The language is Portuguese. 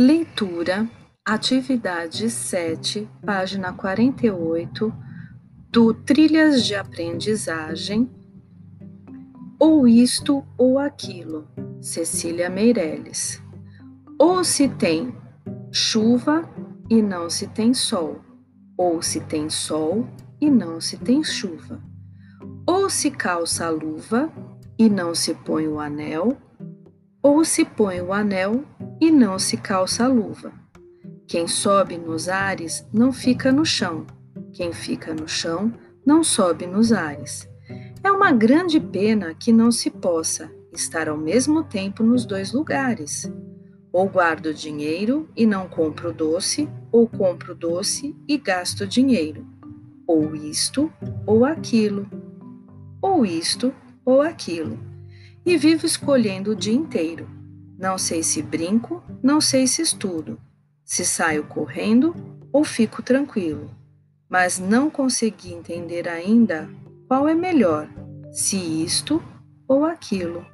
Leitura, atividade 7, página 48, do Trilhas de Aprendizagem, ou isto ou aquilo, Cecília Meirelles. Ou se tem chuva e não se tem sol, ou se tem sol e não se tem chuva. Ou se calça a luva e não se põe o anel, ou se põe o anel e não se calça a luva. Quem sobe nos ares não fica no chão, quem fica no chão não sobe nos ares. É uma grande pena que não se possa estar ao mesmo tempo nos dois lugares. Ou guardo dinheiro e não compro doce, ou compro doce e gasto dinheiro. Ou isto ou aquilo. Ou isto ou aquilo. E vivo escolhendo o dia inteiro não sei se brinco, não sei se estudo, se saio correndo ou fico tranquilo, mas não consegui entender ainda qual é melhor, se isto ou aquilo.